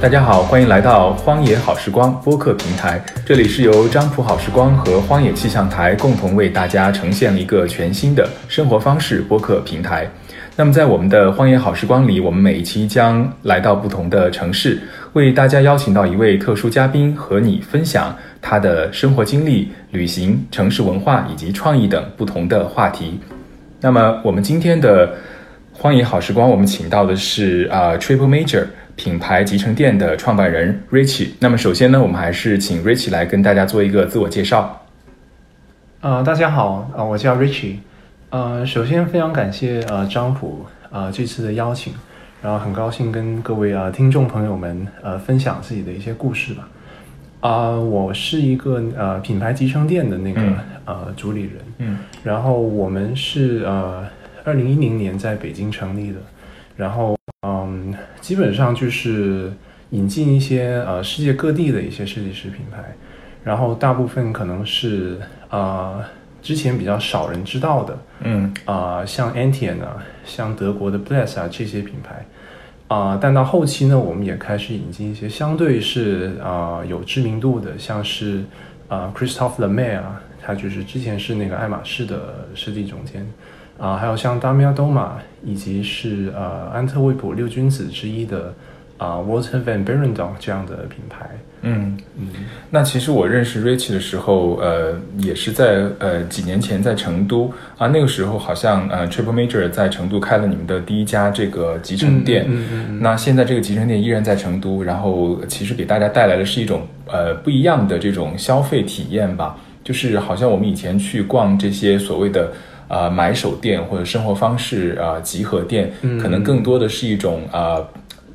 大家好，欢迎来到荒野好时光播客平台。这里是由张浦好时光和荒野气象台共同为大家呈现了一个全新的生活方式播客平台。那么，在我们的荒野好时光里，我们每一期将来到不同的城市，为大家邀请到一位特殊嘉宾，和你分享他的生活经历、旅行、城市文化以及创意等不同的话题。那么，我们今天的荒野好时光，我们请到的是啊 Triple Major。品牌集成店的创办人 Richie。那么首先呢，我们还是请 Richie 来跟大家做一个自我介绍。呃，大家好，呃，我叫 Richie。呃，首先非常感谢呃张普呃这次的邀请，然后很高兴跟各位啊听众朋友们呃分享自己的一些故事吧。啊，我是一个呃品牌集成店的那个呃主理人。嗯。然后我们是呃二零一零年在北京成立的，然后。嗯，基本上就是引进一些呃世界各地的一些设计师品牌，然后大部分可能是呃之前比较少人知道的，嗯啊像 Antian 啊，像德国的 Bless 啊这些品牌啊，但到后期呢，我们也开始引进一些相对是啊有知名度的，像是啊 Christophe Lemaire 啊，他就是之前是那个爱马仕的设计总监。啊，还有像 Damian Doma，以及是呃安特卫普六君子之一的啊 Walter van Beirendonck 这样的品牌。嗯嗯，那其实我认识 Richie 的时候，呃，也是在呃几年前在成都啊，那个时候好像呃 Triple Major 在成都开了你们的第一家这个集成店。嗯嗯。那现在这个集成店依然在成都，然后其实给大家带来的是一种呃不一样的这种消费体验吧，就是好像我们以前去逛这些所谓的。啊，买手店或者生活方式啊，集合店，可能更多的是一种啊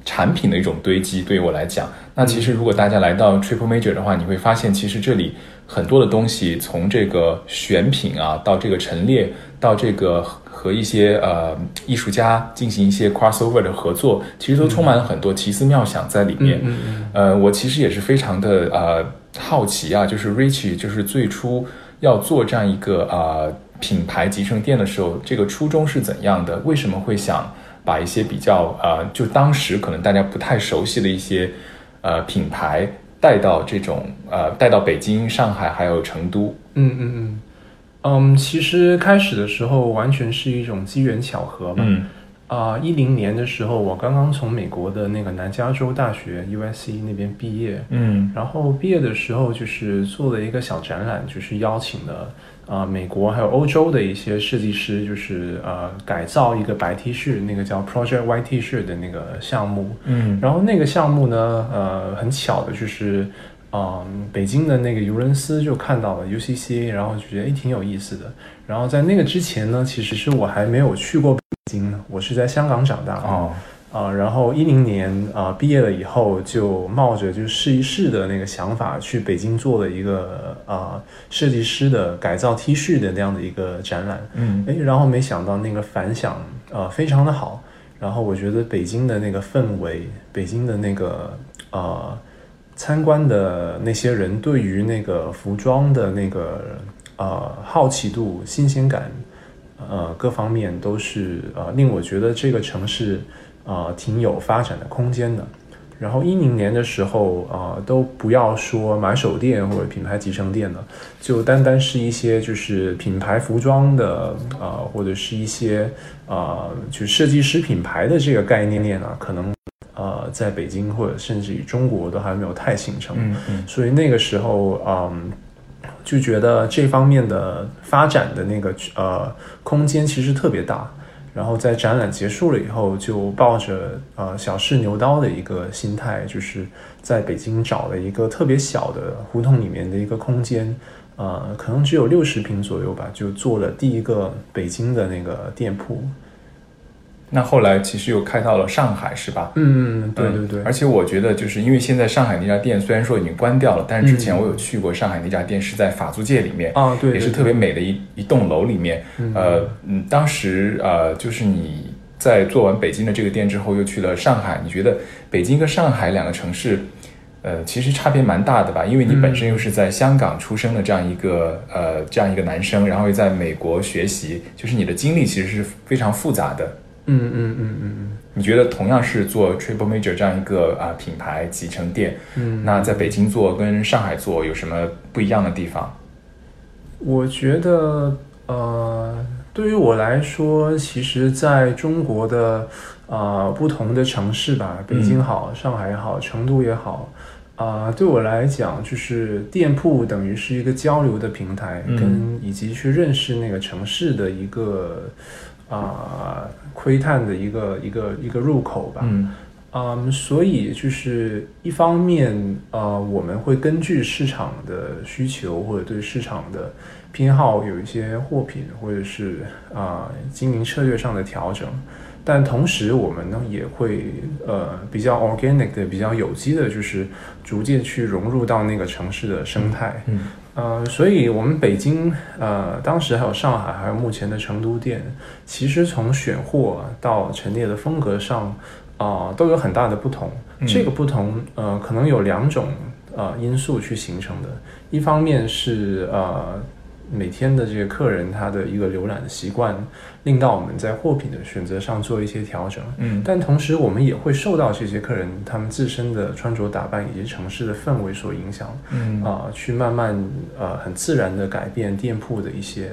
产品的一种堆积。对于我来讲，那其实如果大家来到 Triple Major 的话，你会发现其实这里很多的东西，从这个选品啊，到这个陈列，到这个和一些呃艺术家进行一些 crossover 的合作，其实都充满了很多奇思妙想在里面。呃，我其实也是非常的呃好奇啊，就是 Richie 就是最初要做这样一个啊。品牌集成店的时候，这个初衷是怎样的？为什么会想把一些比较呃，就当时可能大家不太熟悉的一些呃品牌带到这种呃带到北京、上海还有成都？嗯嗯嗯嗯，其实开始的时候完全是一种机缘巧合吧。嗯啊，一零年的时候，我刚刚从美国的那个南加州大学 USC 那边毕业。嗯，然后毕业的时候就是做了一个小展览，就是邀请了。啊，美国还有欧洲的一些设计师，就是呃改造一个白 T 恤，那个叫 Project White T 恤的那个项目。嗯，然后那个项目呢，呃，很巧的就是，嗯，北京的那个尤伦斯就看到了 UCC，然后就觉得诶挺有意思的。然后在那个之前呢，其实是我还没有去过北京呢，我是在香港长大。哦。啊，然后一零年啊毕业了以后，就冒着就试一试的那个想法去北京做了一个啊设计师的改造 T 恤的那样的一个展览，嗯，哎，然后没想到那个反响啊非常的好，然后我觉得北京的那个氛围，北京的那个呃参观的那些人对于那个服装的那个呃好奇度、新鲜感，呃各方面都是呃令我觉得这个城市。啊，挺有发展的空间的。然后一零年的时候，啊，都不要说买手店或者品牌集成店了，就单单是一些就是品牌服装的，啊，或者是一些啊，就设计师品牌的这个概念链啊，可能呃，在北京或者甚至于中国都还没有太形成。嗯嗯。所以那个时候，嗯，就觉得这方面的发展的那个呃空间其实特别大。然后在展览结束了以后，就抱着呃小试牛刀的一个心态，就是在北京找了一个特别小的胡同里面的一个空间，呃，可能只有六十平左右吧，就做了第一个北京的那个店铺。那后来其实又开到了上海，是吧？嗯，对对对。而且我觉得，就是因为现在上海那家店虽然说已经关掉了，但是之前我有去过上海那家店，是在法租界里面啊，对，也是特别美的一一栋楼里面。呃，嗯，当时呃，就是你在做完北京的这个店之后，又去了上海，你觉得北京跟上海两个城市，呃，其实差别蛮大的吧？因为你本身又是在香港出生的这样一个呃这样一个男生，然后又在美国学习，就是你的经历其实是非常复杂的。嗯嗯嗯嗯嗯。你觉得同样是做 Triple Major 这样一个啊品牌集成店，嗯，那在北京做跟上海做有什么不一样的地方？我觉得，呃，对于我来说，其实在中国的啊不同的城市吧，北京好，上海也好，成都也好，啊，对我来讲，就是店铺等于是一个交流的平台，跟以及去认识那个城市的一个。啊，窥探的一个一个一个入口吧。嗯，嗯，所以就是一方面，呃，我们会根据市场的需求或者对市场的偏好有一些货品，或者是啊经营策略上的调整。但同时，我们呢也会呃比较 organic 的、比较有机的，就是逐渐去融入到那个城市的生态。嗯。呃，所以，我们北京，呃，当时还有上海，还有目前的成都店，其实从选货到陈列的风格上，啊，都有很大的不同。这个不同，呃，可能有两种呃因素去形成的。一方面是呃。每天的这个客人他的一个浏览的习惯，令到我们在货品的选择上做一些调整。嗯，但同时我们也会受到这些客人他们自身的穿着打扮以及城市的氛围所影响。嗯，啊，去慢慢呃很自然的改变店铺的一些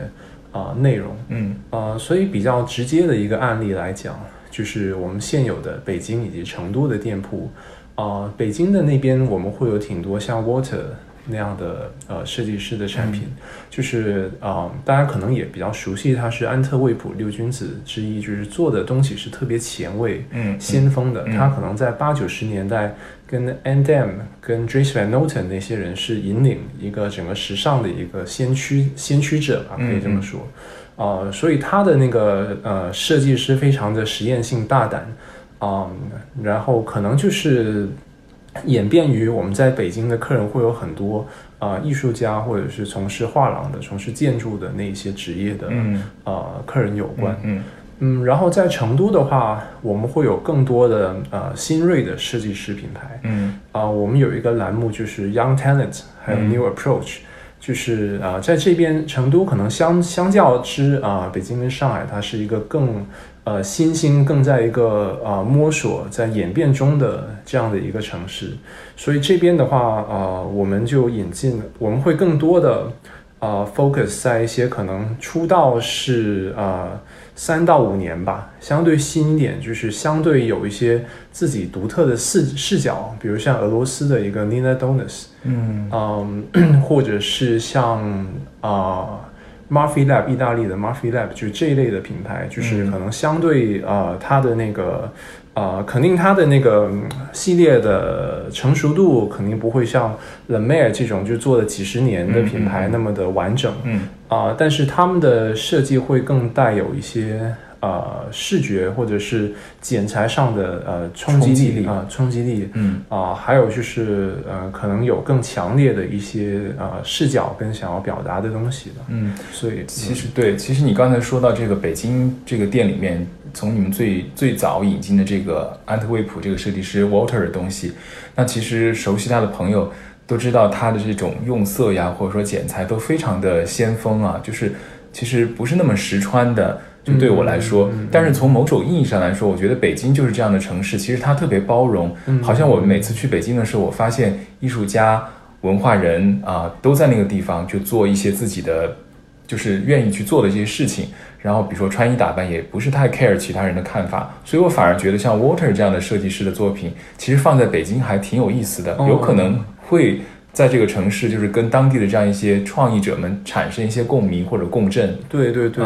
啊内容。嗯，啊，所以比较直接的一个案例来讲，就是我们现有的北京以及成都的店铺。啊，北京的那边我们会有挺多像 Water。那样的呃设计师的产品，就是啊，大家可能也比较熟悉，他是安特卫普六君子之一，就是做的东西是特别前卫、嗯，先锋的。他可能在八九十年代跟 Andam、跟 Dries Van Noten 那些人是引领一个整个时尚的一个先驱先驱者吧，可以这么说。啊，所以他的那个呃设计师非常的实验性大胆啊，然后可能就是。演变于我们在北京的客人会有很多啊艺术家或者是从事画廊的、从事建筑的那些职业的啊客人有关。嗯嗯，然后在成都的话，我们会有更多的呃新锐的设计师品牌。嗯啊，我们有一个栏目就是 Young Talent，还有 New Approach，就是啊在这边成都可能相相较之啊北京跟上海，它是一个更。呃，新兴更在一个呃摸索、在演变中的这样的一个城市，所以这边的话，呃，我们就引进，我们会更多的呃 focus 在一些可能出道是呃三到五年吧，相对新一点，就是相对有一些自己独特的视视角，比如像俄罗斯的一个 Nina Donis，嗯。嗯，或者是像啊。Murphy Lab，意大利的 Murphy Lab 就是这一类的品牌，就是可能相对呃它的那个呃肯定它的那个系列的成熟度肯定不会像 l e m a r 这种就做了几十年的品牌那么的完整，嗯啊，但是他们的设计会更带有一些。呃，视觉或者是剪裁上的呃冲击力啊，冲击力，嗯啊，还有就是呃，可能有更强烈的一些呃视角跟想要表达的东西的，嗯，所以其实对，其实你刚才说到这个北京这个店里面，从你们最最早引进的这个安特卫普这个设计师 Walter 的东西，那其实熟悉他的朋友都知道他的这种用色呀，或者说剪裁都非常的先锋啊，就是其实不是那么实穿的。就对我来说，但是从某种意义上来说，我觉得北京就是这样的城市。其实它特别包容，好像我们每次去北京的时候，我发现艺术家、文化人啊都在那个地方，就做一些自己的，就是愿意去做的这些事情。然后比如说穿衣打扮，也不是太 care 其他人的看法。所以我反而觉得像 Water 这样的设计师的作品，其实放在北京还挺有意思的，有可能会在这个城市，就是跟当地的这样一些创意者们产生一些共鸣或者共振。对对对。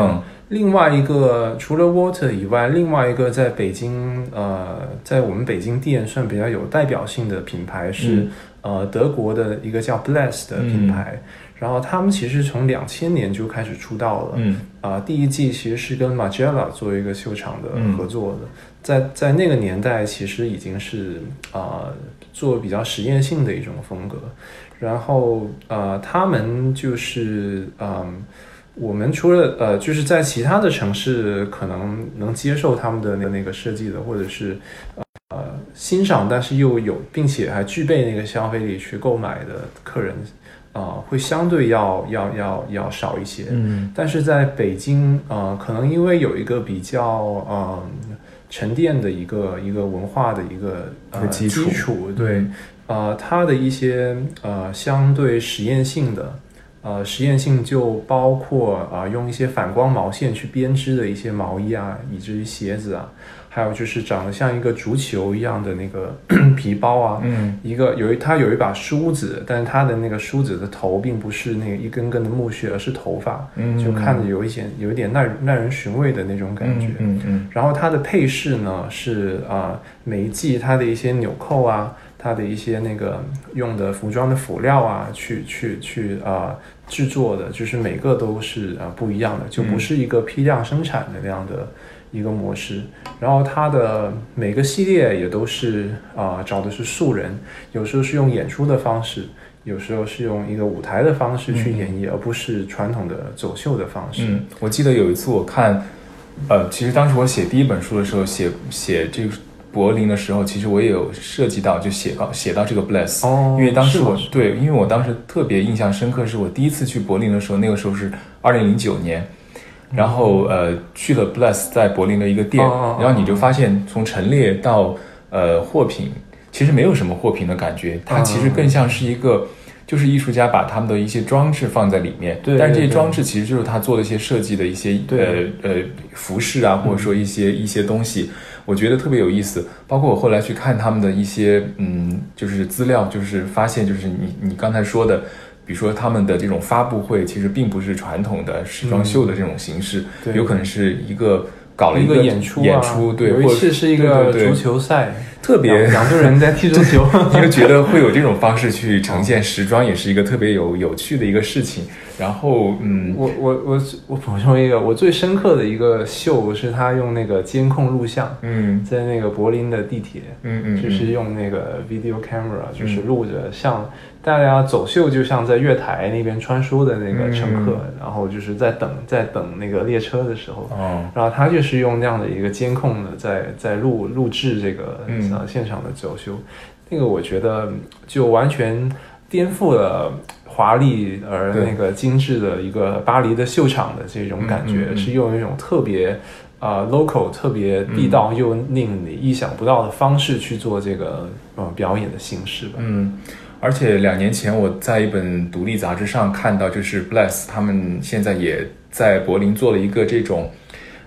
另外一个除了 Water 以外，另外一个在北京，呃，在我们北京店算比较有代表性的品牌是，呃，德国的一个叫 Bless 的品牌。然后他们其实从两千年就开始出道了。嗯。啊，第一季其实是跟 Margiela 做一个秀场的合作的，在在那个年代其实已经是啊做比较实验性的一种风格。然后呃，他们就是嗯。我们除了呃，就是在其他的城市可能能接受他们的那那个设计的，或者是呃欣赏，但是又有并且还具备那个消费力去购买的客人，呃，会相对要要要要少一些。嗯，但是在北京，呃，可能因为有一个比较呃沉淀的一个一个文化的一个呃基础，对，呃，它的一些呃相对实验性的。呃，实验性就包括啊，用一些反光毛线去编织的一些毛衣啊，以至于鞋子啊，还有就是长得像一个足球一样的那个 皮包啊，嗯，一个有一它有一把梳子，但是它的那个梳子的头并不是那个一根根的木屑，而是头发，嗯，就看着有一些有一点耐耐人寻味的那种感觉，嗯嗯，然后它的配饰呢是啊，每一季它的一些纽扣啊。它的一些那个用的服装的辅料啊，去去去啊制作的，就是每个都是啊不一样的，就不是一个批量生产的那样的一个模式。然后它的每个系列也都是啊找的是素人，有时候是用演出的方式，有时候是用一个舞台的方式去演绎，而不是传统的走秀的方式。嗯，我记得有一次我看，呃，其实当时我写第一本书的时候，写写这个。柏林的时候，其实我也有涉及到，就写到写到这个 bless，因为当时我对，因为我当时特别印象深刻，是我第一次去柏林的时候，那个时候是二零零九年，然后呃去了 bless 在柏林的一个店，然后你就发现从陈列到呃货品，其实没有什么货品的感觉，它其实更像是一个，就是艺术家把他们的一些装置放在里面，对，但这些装置其实就是他做的一些设计的一些呃呃服饰啊，或者说一些一些东西。我觉得特别有意思，包括我后来去看他们的一些，嗯，就是资料，就是发现，就是你你刚才说的，比如说他们的这种发布会，其实并不是传统的时装秀的这种形式，有可能是一个搞了一个演出，演出，对，有一次是一个足球赛。特别两个人在踢足球，你就觉得会有这种方式去呈现时装，也是一个特别有有趣的一个事情。然后，嗯，我我我我补充一个，我最深刻的一个秀是他用那个监控录像，嗯，在那个柏林的地铁，嗯嗯，就是用那个 video camera，就是录着像大家走秀，就像在月台那边穿梭的那个乘客，然后就是在等在等那个列车的时候，哦，然后他就是用那样的一个监控的在在录录制这个，嗯。现场的走秀，那个我觉得就完全颠覆了华丽而那个精致的一个巴黎的秀场的这种感觉，是用一种特别啊 local、特别地道又令你意想不到的方式去做这个呃表演的形式吧。嗯，而且两年前我在一本独立杂志上看到，就是 Bless 他们现在也在柏林做了一个这种，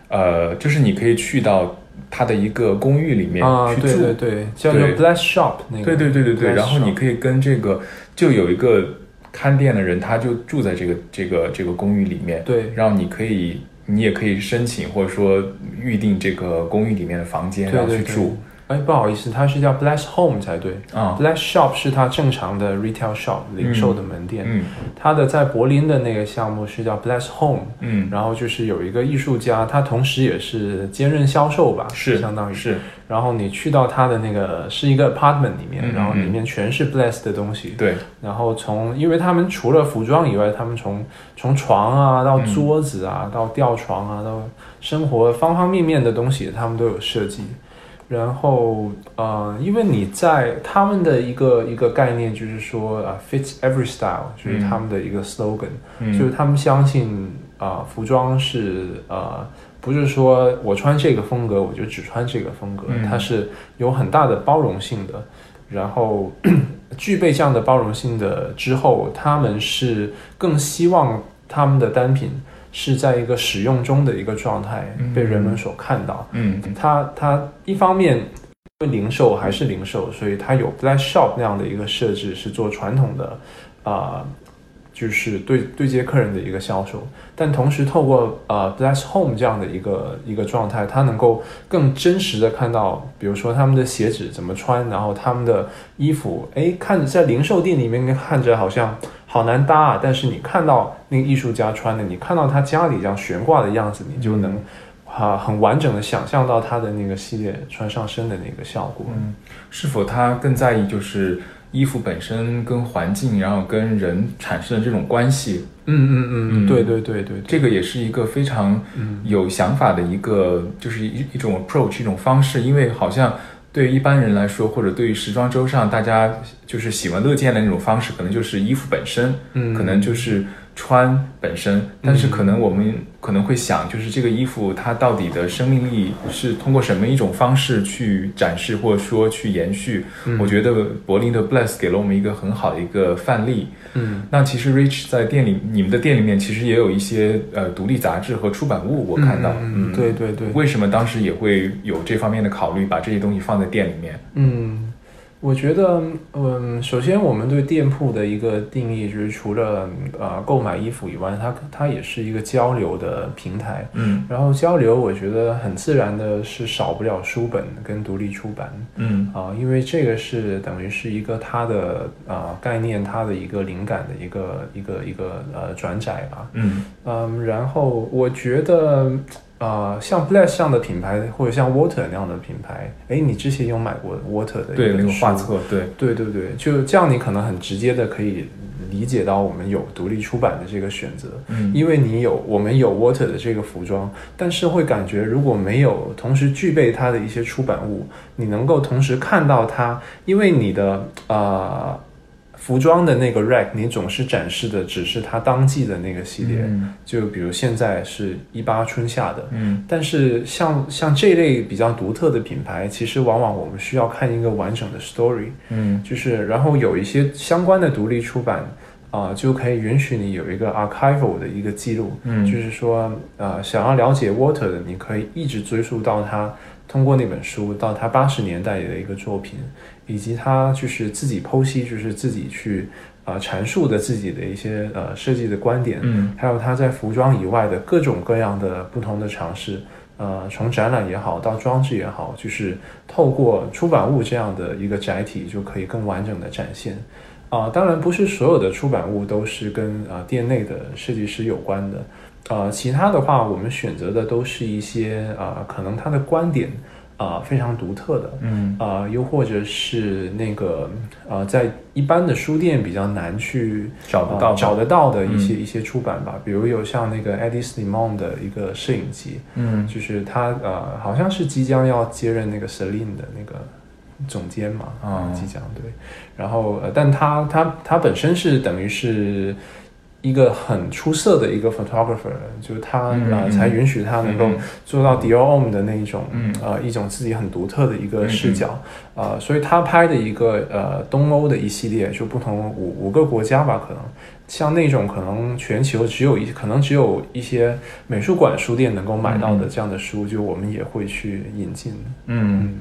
呃，就是你可以去到。他的一个公寓里面去住，对对对，叫做 Bless Shop 那个，对对对对对。然后你可以跟这个，就有一个看店的人，他就住在这个这个这个公寓里面，对。然后你可以，你也可以申请或者说预定这个公寓里面的房间，然后去住。哎，不好意思，它是叫 Bless Home 才对啊。Bless Shop 是它正常的 retail shop 零售的门店。嗯，它的在柏林的那个项目是叫 Bless Home。嗯，然后就是有一个艺术家，他同时也是兼任销售吧，是相当于是。然后你去到他的那个是一个 apartment 里面，然后里面全是 Bless 的东西。对。然后从，因为他们除了服装以外，他们从从床啊到桌子啊到吊床啊到生活方方面面的东西，他们都有设计。然后，呃，因为你在他们的一个一个概念就是说，啊，fits every style，就是他们的一个 slogan，就是他们相信，啊，服装是，呃，不是说我穿这个风格我就只穿这个风格，它是有很大的包容性的。然后，具备这样的包容性的之后，他们是更希望他们的单品。是在一个使用中的一个状态被人们所看到。嗯，它它一方面因为零售还是零售，所以它有 Black Shop 那样的一个设置，是做传统的啊，就是对对接客人的一个销售。但同时透过呃 Black Home 这样的一个一个状态，它能够更真实的看到，比如说他们的鞋子怎么穿，然后他们的衣服，哎，看着在零售店里面看着好像。好难搭啊！但是你看到那个艺术家穿的，你看到他家里这样悬挂的样子，你就能啊很完整的想象到他的那个系列穿上身的那个效果。嗯，是否他更在意就是衣服本身跟环境，然后跟人产生的这种关系？嗯嗯嗯，对对对对，这个也是一个非常有想法的一个，就是一一种 approach 一种方式，因为好像。对于一般人来说，或者对于时装周上大家就是喜闻乐见的那种方式，可能就是衣服本身，嗯。可能就是穿本身，但是可能我们可能会想，就是这个衣服它到底的生命力是通过什么一种方式去展示，或者说去延续？我觉得柏林的 Bless 给了我们一个很好的一个范例。嗯那其实 Rich 在店里，你们的店里面其实也有一些呃独立杂志和出版物，我看到，嗯，对对对，为什么当时也会有这方面的考虑，把这些东西放在店里面？嗯，我觉得，嗯，首先我们对店铺的一个定义就是，除了呃购买衣服以外，它它也是一个交流的平台。嗯然后交流，我觉得很自然的是少不了书本跟独立出版嗯啊、因为这个是等于是一个它的啊、概念，它的一个灵感的一个一个一个呃转载吧。嗯嗯，然后我觉得，呃，像 Bless 这样的品牌，或者像 Water 那样的品牌，哎，你之前有买过 Water 的一对，那个画册，对，对对对，就这样，你可能很直接的可以理解到我们有独立出版的这个选择，嗯。因为你有我们有 Water 的这个服装，但是会感觉如果没有同时具备它的一些出版物，你能够同时看到它，因为你的呃服装的那个 rack，你总是展示的只是它当季的那个系列，嗯。就比如现在是一八春夏的，嗯。但是像像这类比较独特的品牌，其实往往我们需要看一个完整的 story，嗯。就是然后有一些相关的独立出版啊、就可以允许你有一个 archival 的一个记录，嗯。就是说呃想要了解 Water 的，你可以一直追溯到他通过那本书到他八十年代的一个作品，以及他就是自己剖析，就是自己去啊、呃阐述的自己的一些呃设计的观点，嗯还有他在服装以外的各种各样的不同的尝试，呃，从展览也好，到装置也好，就是透过出版物这样的一个载体，就可以更完整的展现。啊、当然不是所有的出版物都是跟啊、店内的设计师有关的，呃，其他的话，我们选择的都是一些啊、可能他的观点啊、非常独特的，嗯。啊、又或者是那个呃，在一般的书店比较难去找得到呃找得到的一些、嗯。一些出版吧，比如有像那个 Eddie Slimon 的一个摄影集，嗯。就是他呃好像是即将要接任那个 Celine 的那个总监嘛，哦。即将对，然后呃，但他他他本身是等于是。一个很出色的一个 photographer，就是他呃才允许他能够嗯做到 Dior Homme 的那一种嗯。呃一种自己很独特的一个视角，呃，所以他拍的一个呃东欧的一系列，就不同五五个国家吧，可能。像那种可能全球只有一可能只有一些美术馆书店能够买到的这样的书，就我们也会去引进。嗯，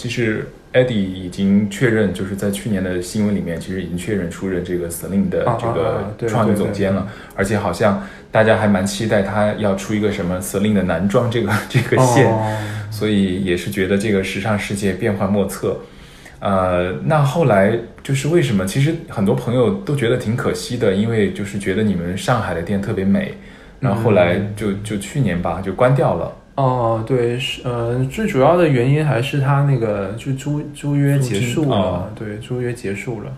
其实 Eddie 已经确认，就是在去年的新闻里面，其实已经确认出任这个 Celine 的这个创意总监了，而且好像大家还蛮期待他要出一个什么 Celine 的男装这个 这个线，哦所以也是觉得这个时尚世界变幻莫测。呃，那后来就是为什么？其实很多朋友都觉得挺可惜的，因为就是觉得你们上海的店特别美，然后后来就就去年吧就关掉了。哦，对，是呃，最主要的原因还是他那个就租租约结束了，哦对，租约结束了。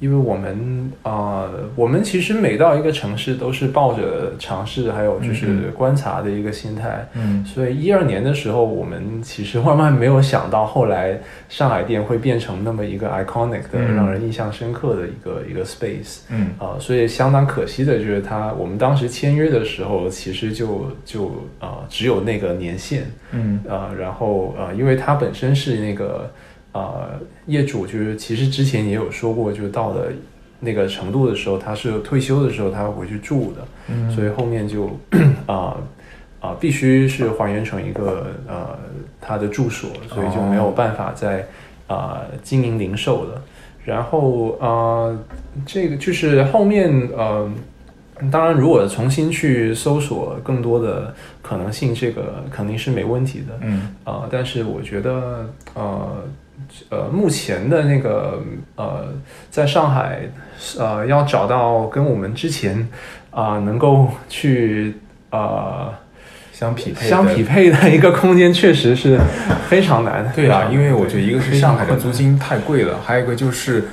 因为我们啊、呃我们其实每到一个城市都是抱着尝试还有就是嗯观察的一个心态，嗯。所以一二年的时候，我们其实万万没有想到，后来上海店会变成那么一个 iconic 的、嗯。让人印象深刻的一个一个 space。嗯。啊、所以相当可惜的就是它，我们当时签约的时候，其实就就啊、只有那个年限，嗯。啊，然后啊，因为它本身是那个呃业主，就是其实之前也有说过，就是到了那个程度的时候，他是退休的时候他要回去住的，嗯所以后面就 啊啊、必须是还原成一个呃他的住所，所以就没有办法再啊、经营零售了。然后啊，这个就是后面呃。当然，如果重新去搜索更多的可能性，这个肯定是没问题的。嗯啊、但是我觉得，呃，呃，目前的那个呃，在上海，呃，要找到跟我们之前啊、能够去呃相匹配的相匹配的一个空间，确实是非常难。对啊，因为我觉得一个是上海的租金太贵了，还有一个就是，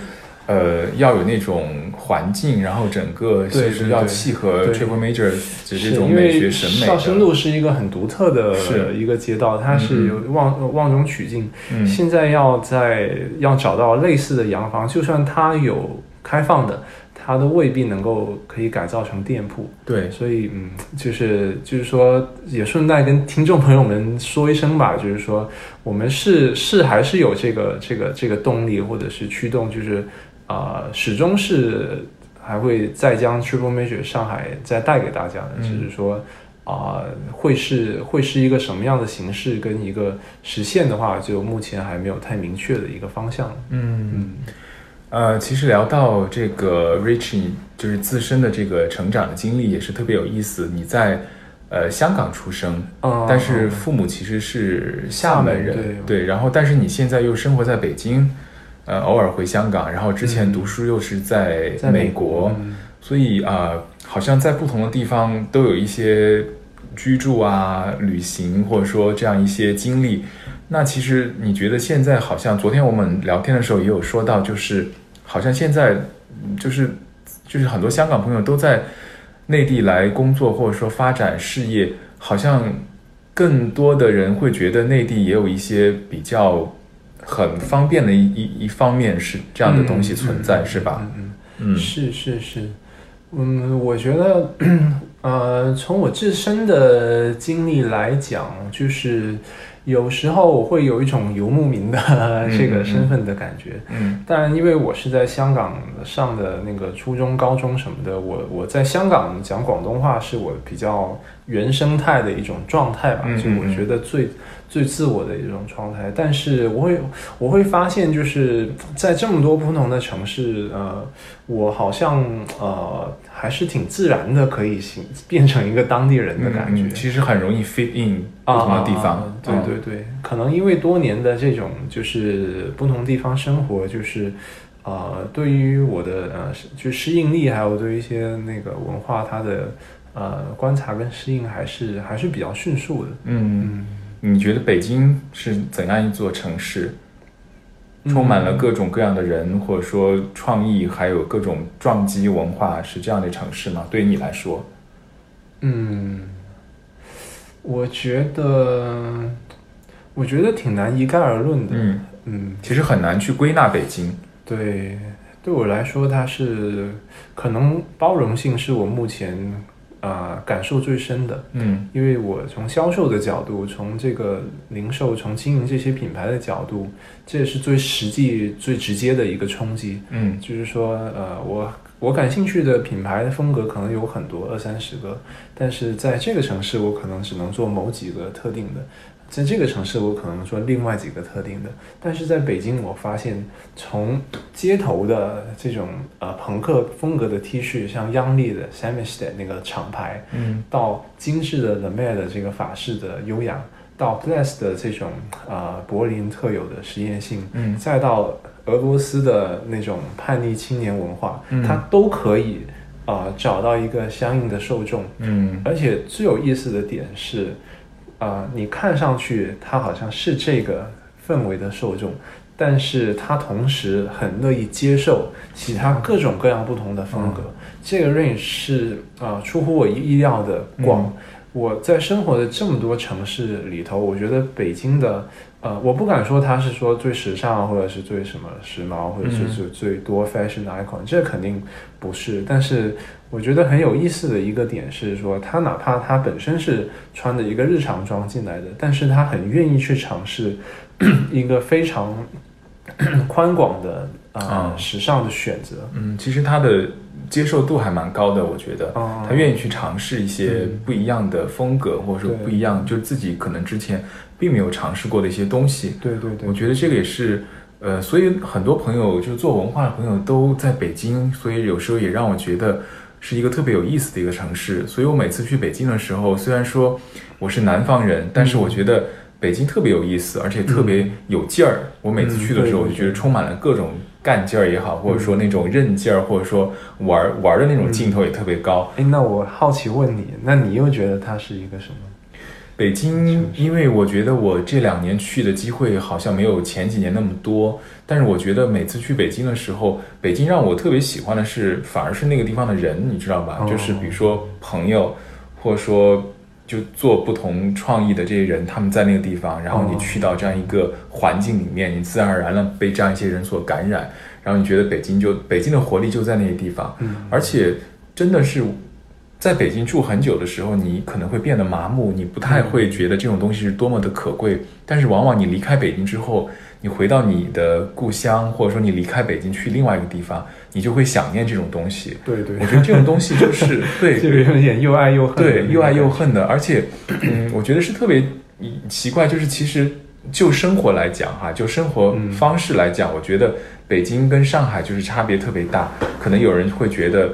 呃，要有那种环境，然后整个其实要契合 Triple Major 的这种美学审美。绍兴路是一个很独特的一个街道，它是有望望中取静。现在要在要找到类似的洋房，就算它有开放的。它都未必能够可以改造成店铺，对，所以嗯，就是就是说，也顺带跟听众朋友们说一声吧，就是说，我们是是还是有这个这个这个动力或者是驱动，就是啊，始终是还会再将 Triple Major 上海再带给大家的，只是说啊，会是会是一个什么样的形式跟一个实现的话，就目前还没有太明确的一个方向，嗯嗯。呃，其实聊到这个 Richie，就是自身的这个成长的经历也是特别有意思。你在呃香港出生，但是父母其实是厦门人，对。然后，但是你现在又生活在北京，呃，偶尔回香港，然后之前读书又是在美国，所以啊，好像在不同的地方都有一些居住啊、旅行，或者说这样一些经历。那其实你觉得现在好像昨天我们聊天的时候也有说到，就是好像现在就是就是很多香港朋友都在内地来工作或者说发展事业，好像更多的人会觉得内地也有一些比较很方便的一一一方面是这样的东西存在，是吧？嗯嗯，是是是，嗯，我觉得 呃，从我自身的经历来讲，就是。有时候我会有一种游牧民的 这个身份的感觉，嗯，但因为我是在香港上的那个初中、高中什么的，我我在香港讲广东话是我比较原生态的一种状态吧，就我觉得最。最自我的一种状态，但是我会我会发现，就是在这么多不同的城市，呃，我好像呃还是挺自然的，可以形变成一个当地人的感觉。其实很容易 fit in 不同的地方。对对对，可能因为多年的这种就是不同地方生活，就是呃，对于我的呃就适应力，还有对一些那个文化，它的呃观察跟适应还是还是比较迅速的。嗯。你觉得北京是怎样一座城市？充满了各种各样的人，或者说创意，还有各种撞击文化，是这样的城市吗？对于你来说，嗯，我觉得，我觉得挺难一概而论的。嗯嗯，其实很难去归纳北京。对，对我来说，它是可能包容性是我目前。啊，感受最深的，嗯，因为我从销售的角度，从这个零售，从经营这些品牌的角度，这也是最实际、最直接的一个冲击，嗯，就是说，呃，我我感兴趣的品牌的风格可能有很多，二三十个，但是在这个城市，我可能只能做某几个特定的。在这个城市，我可能说另外几个特定的，但是在北京，我发现从街头的这种呃朋克风格的 T 恤，像央丽的 Samist 那个厂牌，嗯，到精致的 The Mad 的这个法式的优雅，到 Bless 的这种呃柏林特有的实验性，嗯，再到俄罗斯的那种叛逆青年文化，它都可以啊找到一个相应的受众，嗯，而且最有意思的点是。啊，你看上去他好像是这个氛围的受众，但是他同时很乐意接受其他各种各样不同的风格。这个 range 是啊，出乎我意料的广。我在生活的这么多城市里头，我觉得北京的，呃，我不敢说它是说最时尚或者是最什么时髦，或者是最最多 fashion icon，这肯定不是。但是我觉得很有意思的一个点是说，他哪怕他本身是穿的一个日常装进来的，但是他很愿意去尝试 一个非常 宽广的啊时尚的选择。嗯，其实他的接受度还蛮高的，我觉得他愿意去尝试一些不一样的风格，或者说不一样，就是自己可能之前并没有尝试过的一些东西。对对对，我觉得这个也是。呃，所以很多朋友就是做文化的朋友都在北京，所以有时候也让我觉得是一个特别有意思的一个城市。所以我每次去北京的时候，虽然说我是南方人，但是我觉得北京特别有意思，而且特别有劲儿。我每次去的时候，我就觉得充满了各种干劲儿也好，或者说那种韧劲儿，或者说玩玩的那种劲头也特别高。哎，那我好奇问你，那你又觉得它是一个什么？北京，因为我觉得我这两年去的机会好像没有前几年那么多，但是我觉得每次去北京的时候，北京让我特别喜欢的是，反而是那个地方的人，你知道吧？就是比如说朋友，或者说就做不同创意的这些人，他们在那个地方，然后你去到这样一个环境里面，你自然而然的被这样一些人所感染，然后你觉得北京就北京的活力就在那些地方，而且真的是。在北京住很久的时候，你可能会变得麻木，你不太会觉得这种东西是多么的可贵。但是往往你离开北京之后，你回到你的故乡，或者说你离开北京去另外一个地方，你就会想念这种东西。对对，我觉得这种东西就是 对，就有点又爱又恨。对，又爱又恨的。而且，嗯，我觉得是特别奇怪，就是其实就生活来讲，哈，就生活方式来讲，我觉得北京跟上海就是差别特别大。可能有人会觉得。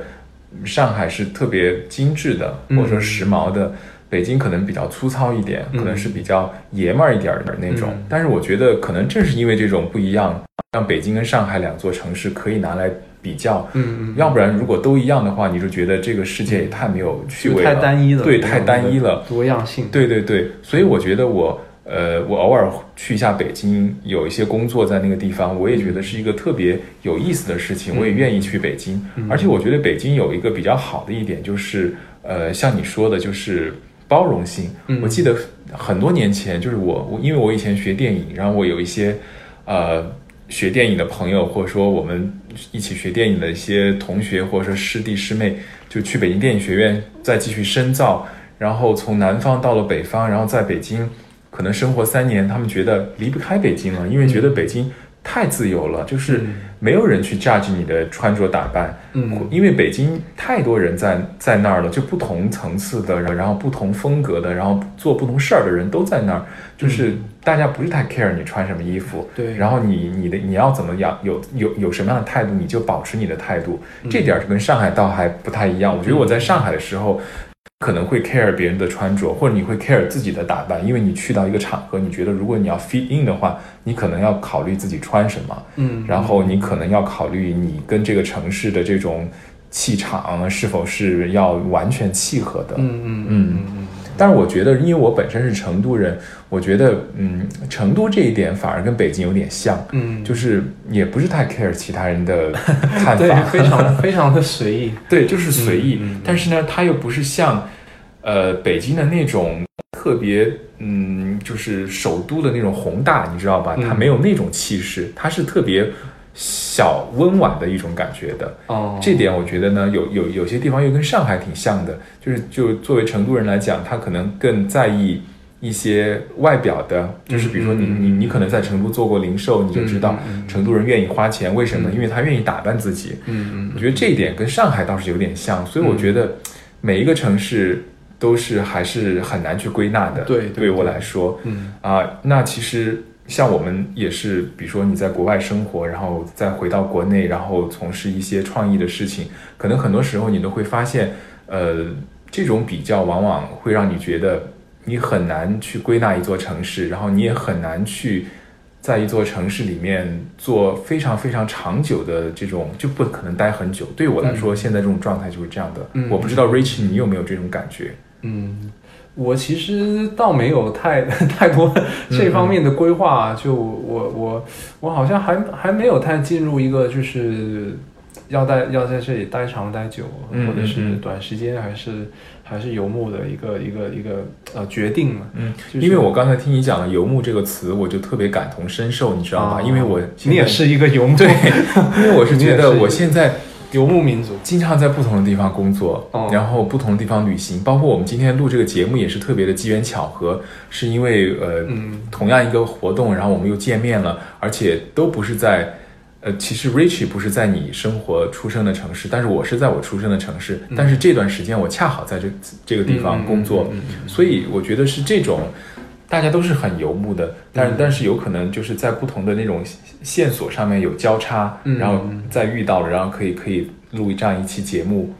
上海是特别精致的，或者说时髦的，北京可能比较粗糙一点，可能是比较爷们儿一点的那种。但是我觉得，可能正是因为这种不一样，让北京跟上海两座城市可以拿来比较。嗯嗯。要不然，如果都一样的话，你就觉得这个世界也太没有趣味了，太单一了。对，太单一了。多样性。对对对，所以我觉得我。呃，我偶尔去一下北京，有一些工作在那个地方，我也觉得是一个特别有意思的事情，我也愿意去北京。而且我觉得北京有一个比较好的一点，就是呃，像你说的，就是包容性。我记得很多年前，就是我我因为我以前学电影，然后我有一些呃学电影的朋友，或者说我们一起学电影的一些同学，或者说师弟师妹，就去北京电影学院再继续深造，然后从南方到了北方，然后在北京。可能生活三年，他们觉得离不开北京了，因为觉得北京太自由了，就是没有人去 judge 你的穿着打扮。嗯，因为北京太多人在在那儿了，就不同层次的，然后不同风格的，然后做不同事儿的人都在那儿，就是大家不是太 care 你穿什么衣服。对，然后你你的你要怎么样，有有有什么样的态度，你就保持你的态度。这点是跟上海倒还不太一样。我觉得我在上海的时候。可能会 care 别人的穿着，或者你会 care 自己的打扮，因为你去到一个场合，你觉得如果你要 fit in 的话，你可能要考虑自己穿什么，嗯，然后你可能要考虑你跟这个城市的这种气场是否是要完全契合的，嗯嗯嗯嗯。但是我觉得，因为我本身是成都人，我觉得，嗯，成都这一点反而跟北京有点像，嗯，就是也不是太 care 其他人的 看法，非常非常的随意，对，就是随意。但是呢，它又不是像，呃，北京的那种特别，嗯，就是首都的那种宏大，你知道吧？它没有那种气势，它是特别。小温婉的一种感觉的哦，这点我觉得呢，有有有些地方又跟上海挺像的，就是就作为成都人来讲，他可能更在意一些外表的，就是比如说你你你可能在成都做过零售，你就知道成都人愿意花钱，为什么？因为他愿意打扮自己。嗯嗯，我觉得这一点跟上海倒是有点像，所以我觉得每一个城市都是还是很难去归纳的。对，对我来说，嗯啊，那其实。像我们也是，比如说你在国外生活，然后再回到国内，然后从事一些创意的事情，可能很多时候你都会发现，呃，这种比较往往会让你觉得你很难去归纳一座城市，然后你也很难去在一座城市里面做非常非常长久的这种，就不可能待很久。对我来说，现在这种状态就是这样的。嗯我不知道 Rich 你有没有这种感觉？嗯。我其实倒没有太 太多这方面的规划，就我我我好像还还没有太进入一个就是要待要在这里待长待久，或者是短时间还是还是游牧的一个一个一个呃决定嘛。嗯，因为我刚才听你讲了游牧这个词，我就特别感同身受，你知道吗？因为我你也是一个游牧，对，因为我是觉得 我现在。游牧民族经常在不同的地方工作，然后不同的地方旅行，包括我们今天录这个节目也是特别的机缘巧合，是因为呃，同样一个活动，然后我们又见面了，而且都不是在，呃，其实 Richie 不是在你生活出生的城市，但是我是在我出生的城市，但是这段时间我恰好在这这个地方工作，所以我觉得是这种。大家都是很游牧的，但是但是有可能就是在不同的那种线索上面有交叉，然后再遇到了，然后可以可以录这样一期节目。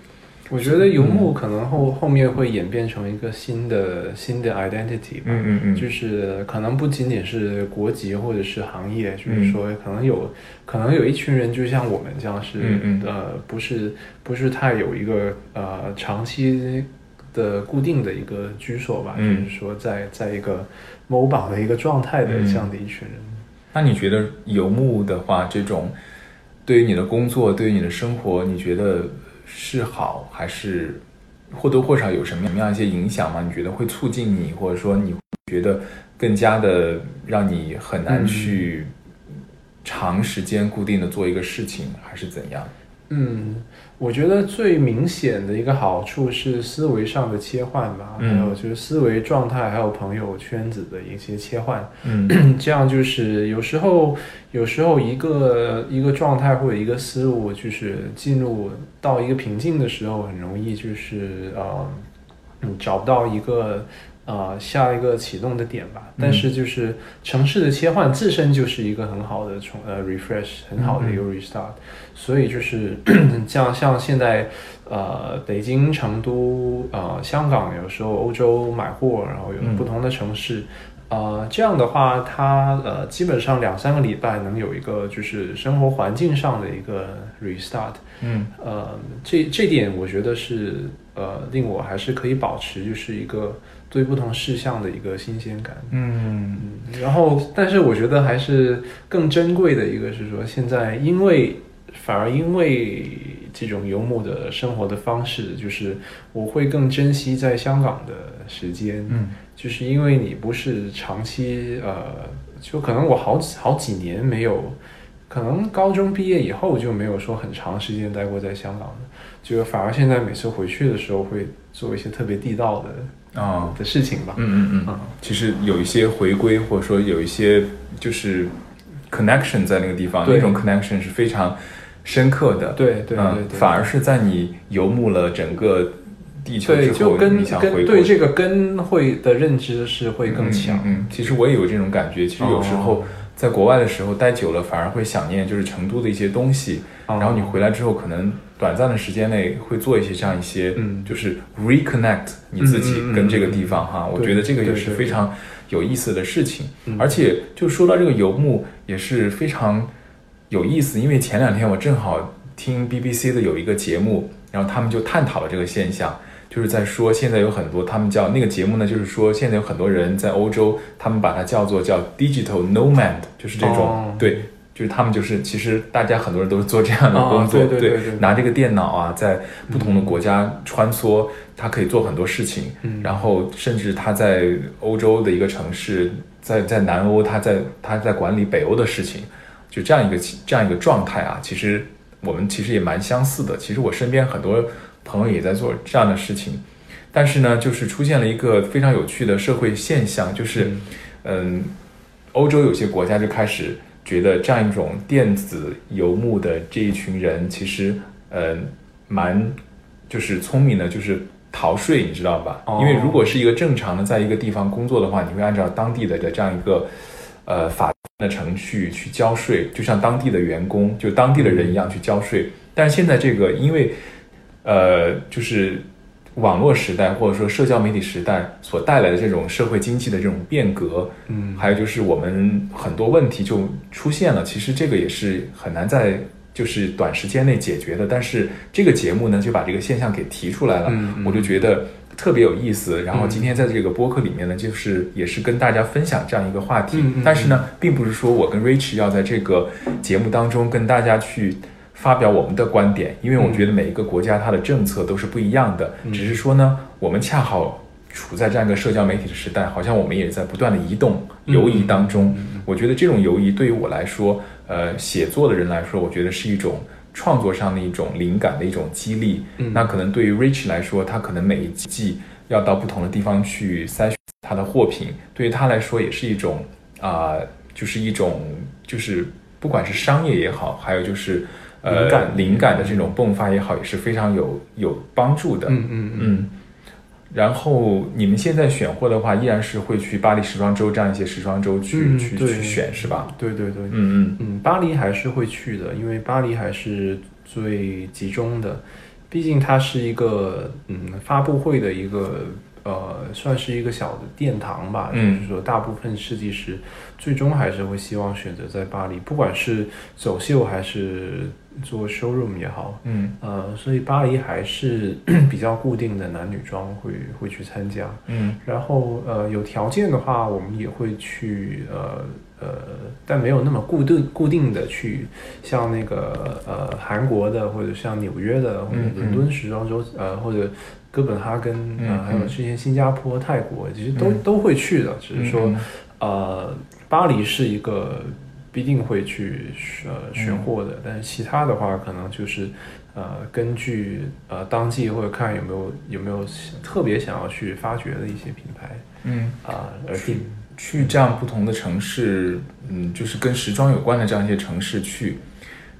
我觉得游牧可能后后面会演变成一个新的新的 identity 吧，嗯嗯嗯，就是可能不仅仅是国籍或者是行业，就是说可能有可能有一群人就像我们这样是呃不是不是太有一个呃长期。的固定的一个居所吧，就是说在在一个某宝的一个状态的这样的一群人。那你觉得游牧的话，这种对于你的工作，对于你的生活，你觉得是好还是或多或少有什么什么样一些影响吗？你觉得会促进你，或者说你觉得更加的让你很难去长时间固定的做一个事情，还是怎样？嗯，我觉得最明显的一个好处是思维上的切换吧，还有就是思维状态，还有朋友圈子的一些切换。嗯，这样就是有时候，有时候一个一个状态或者一个思路，就是进入到一个瓶颈的时候，很容易就是呃，嗯，找不到一个。呃，下一个启动的点吧。但是就是城市的切换自身就是一个很好的重呃 refresh，很好的一个 restart。所以就是 像像现在呃北京、成都、呃香港，有时候欧洲买货，然后有不同的城市，呃这样的话，它呃基本上两三个礼拜能有一个就是生活环境上的一个 restart。嗯，呃这这点我觉得是呃令我还是可以保持就是一个。对不同事项的一个新鲜感，嗯。嗯，然后，但是我觉得还是更珍贵的一个是说，现在因为反而因为这种游牧的生活的方式，就是我会更珍惜在香港的时间，嗯，就是因为你不是长期，呃，就可能我好几好几年没有，可能高中毕业以后就没有说很长时间待过在香港的，就反而现在每次回去的时候会做一些特别地道的。啊的事情吧，嗯嗯嗯，其实有一些回归，或者说有一些就是 connection 在那个地方，那种 connection 是非常深刻的，对对对，反而是在你游牧了整个地球之后，你想回对这个根会的认知是会更强。嗯，其实我也有这种感觉，其实有时候在国外的时候待久了，反而会想念就是成都的一些东西，然后你回来之后可能。短暂的时间内会做一些这样一些，嗯，就是 reconnect 你自己跟这个地方哈，我觉得这个也是非常有意思的事情。而且就说到这个游牧也是非常有意思，因为前两天我正好听 BBC 的有一个节目，然后他们就探讨了这个现象，就是在说现在有很多他们叫那个节目呢，就是说现在有很多人在欧洲，他们把它叫做叫 digital nomad，就是这种对。就是他们就是其实大家很多人都是做这样的工作，对，拿这个电脑啊，在不同的国家穿梭，他可以做很多事情。嗯然后甚至他在欧洲的一个城市，在在南欧，他在他在管理北欧的事情，就这样一个这样一个状态啊。其实我们其实也蛮相似的。其实我身边很多朋友也在做这样的事情，但是呢，就是出现了一个非常有趣的社会现象，就是嗯，欧洲有些国家就开始。觉得这样一种电子游牧的这一群人，其实，呃，蛮就是聪明的，就是逃税，你知道吧？因为如果是一个正常的在一个地方工作的话，你会按照当地的的这样一个呃法的程序去交税，就像当地的员工，就当地的人一样去交税。但是现在这个，因为呃，就是。网络时代或者说社交媒体时代所带来的这种社会经济的这种变革，嗯，还有就是我们很多问题就出现了。其实这个也是很难在就是短时间内解决的。但是这个节目呢，就把这个现象给提出来了，我就觉得特别有意思。然后今天在这个播客里面呢，就是也是跟大家分享这样一个话题。但是呢，并不是说我跟 Rich 要在这个节目当中跟大家去。发表我们的观点，因为我觉得每一个国家它的政策都是不一样的，只是说呢，我们恰好处在这样一个社交媒体的时代，好像我们也在不断的移动、游移当中。我觉得这种游移对于我来说，呃，写作的人来说，我觉得是一种创作上的一种灵感的一种激励。那可能对于 Rich 来说，他可能每一季要到不同的地方去筛选他的货品，对于他来说也是一种啊，就是一种就是不管是商业也好，还有就是。灵感灵感的这种迸发也好，也是非常有有帮助的。嗯嗯嗯。然后你们现在选货的话，依然是会去巴黎时装周这样一些时装周去去去选，是吧？对对对。嗯嗯嗯，巴黎还是会去的，因为巴黎还是最集中的，毕竟它是一个嗯发布会的一个呃，算是一个小的殿堂吧。就是说，大部分设计师最终还是会希望选择在巴黎，不管是走秀还是做 showroom 也好。嗯，呃，所以巴黎还是 比较固定的男女装会会去参加。嗯，然后呃，有条件的话，我们也会去呃。呃，但没有那么固定固定的去，像那个呃韩国的，或者像纽约的，或者伦敦时装周，呃或者哥本哈根，呃还有之前新加坡、泰国，其实都都会去的。只是说，呃，巴黎是一个必定会去呃选货的，但是其他的话，可能就是呃根据呃当季或者看有没有有没有特别想要去发掘的一些品牌，嗯啊而定。去这样不同的城市，嗯，就是跟时装有关的这样一些城市去，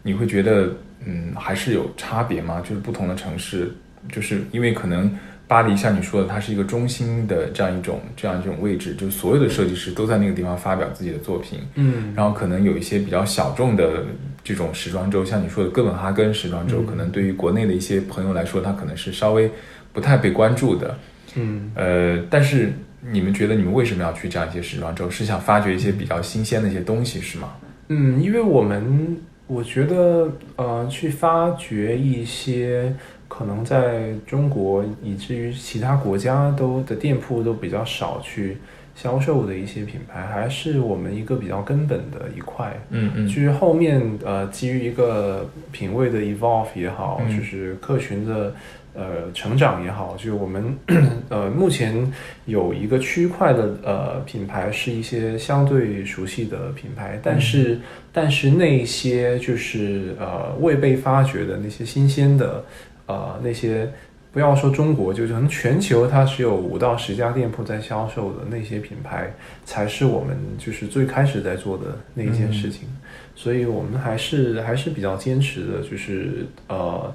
你会觉得，嗯，还是有差别吗？就是不同的城市，就是因为可能巴黎像你说的，它是一个中心的这样一种这样一种位置，就是所有的设计师都在那个地方发表自己的作品，嗯，然后可能有一些比较小众的这种时装周，像你说的哥本哈根时装周，可能对于国内的一些朋友来说，它可能是稍微不太被关注的，嗯，呃，但是。你们觉得你们为什么要去这样一些时装周？是想发掘一些比较新鲜的一些东西，是吗？嗯，因为我们我觉得，呃，去发掘一些可能在中国以至于其他国家都的店铺都比较少去销售的一些品牌，还是我们一个比较根本的一块。嗯嗯，就是后面呃，基于一个品味的 evolve 也好，就是客群的。呃，成长也好，就我们 呃目前有一个区块的呃品牌是一些相对熟悉的品牌，但是但是那些就是呃未被发掘的那些新鲜的呃那些，不要说中国，就可能全球它只有五到十家店铺在销售的那些品牌，才是我们就是最开始在做的那一件事情，所以我们还是还是比较坚持的，就是呃。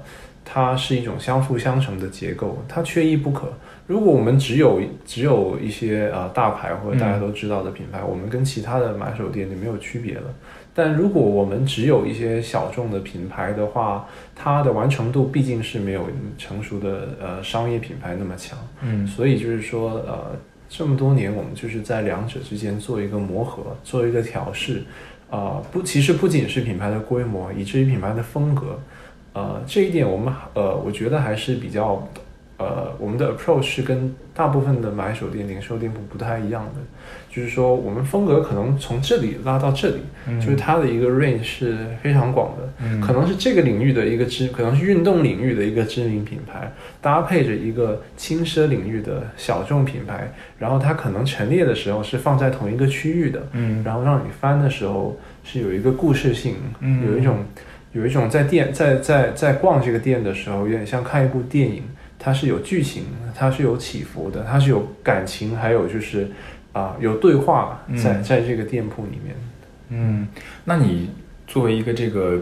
它是一种相辅相成的结构，它缺一不可。如果我们只有只有一些呃大牌或者大家都知道的品牌，我们跟其他的买手店就没有区别了。但如果我们只有一些小众的品牌的话，它的完成度毕竟是没有成熟的呃商业品牌那么强。嗯，所以就是说呃这么多年我们就是在两者之间做一个磨合，做一个调试。啊不，其实不仅是品牌的规模，以至于品牌的风格。呃，这一点我们呃，我觉得还是比较，呃，我们的 approach 是跟大部分的买手店、零售店铺不太一样的，就是说我们风格可能从这里拉到这里，就是它的一个 range 是非常广的，可能是这个领域的一个知，可能是运动领域的一个知名品牌，搭配着一个轻奢领域的小众品牌，然后它可能陈列的时候是放在同一个区域的，嗯，然后让你翻的时候是有一个故事性，有一种。有一种在店在在在逛这个店的时候，有点像看一部电影，它是有剧情，它是有起伏的，它是有感情，还有就是啊有对话在在这个店铺里面。嗯，那你作为一个这个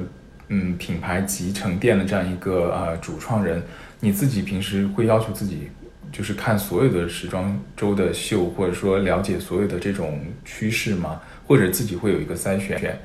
嗯品牌集成店的这样一个呃主创人，你自己平时会要求自己就是看所有的时装周的秀，或者说了解所有的这种趋势吗？或者自己会有一个筛选？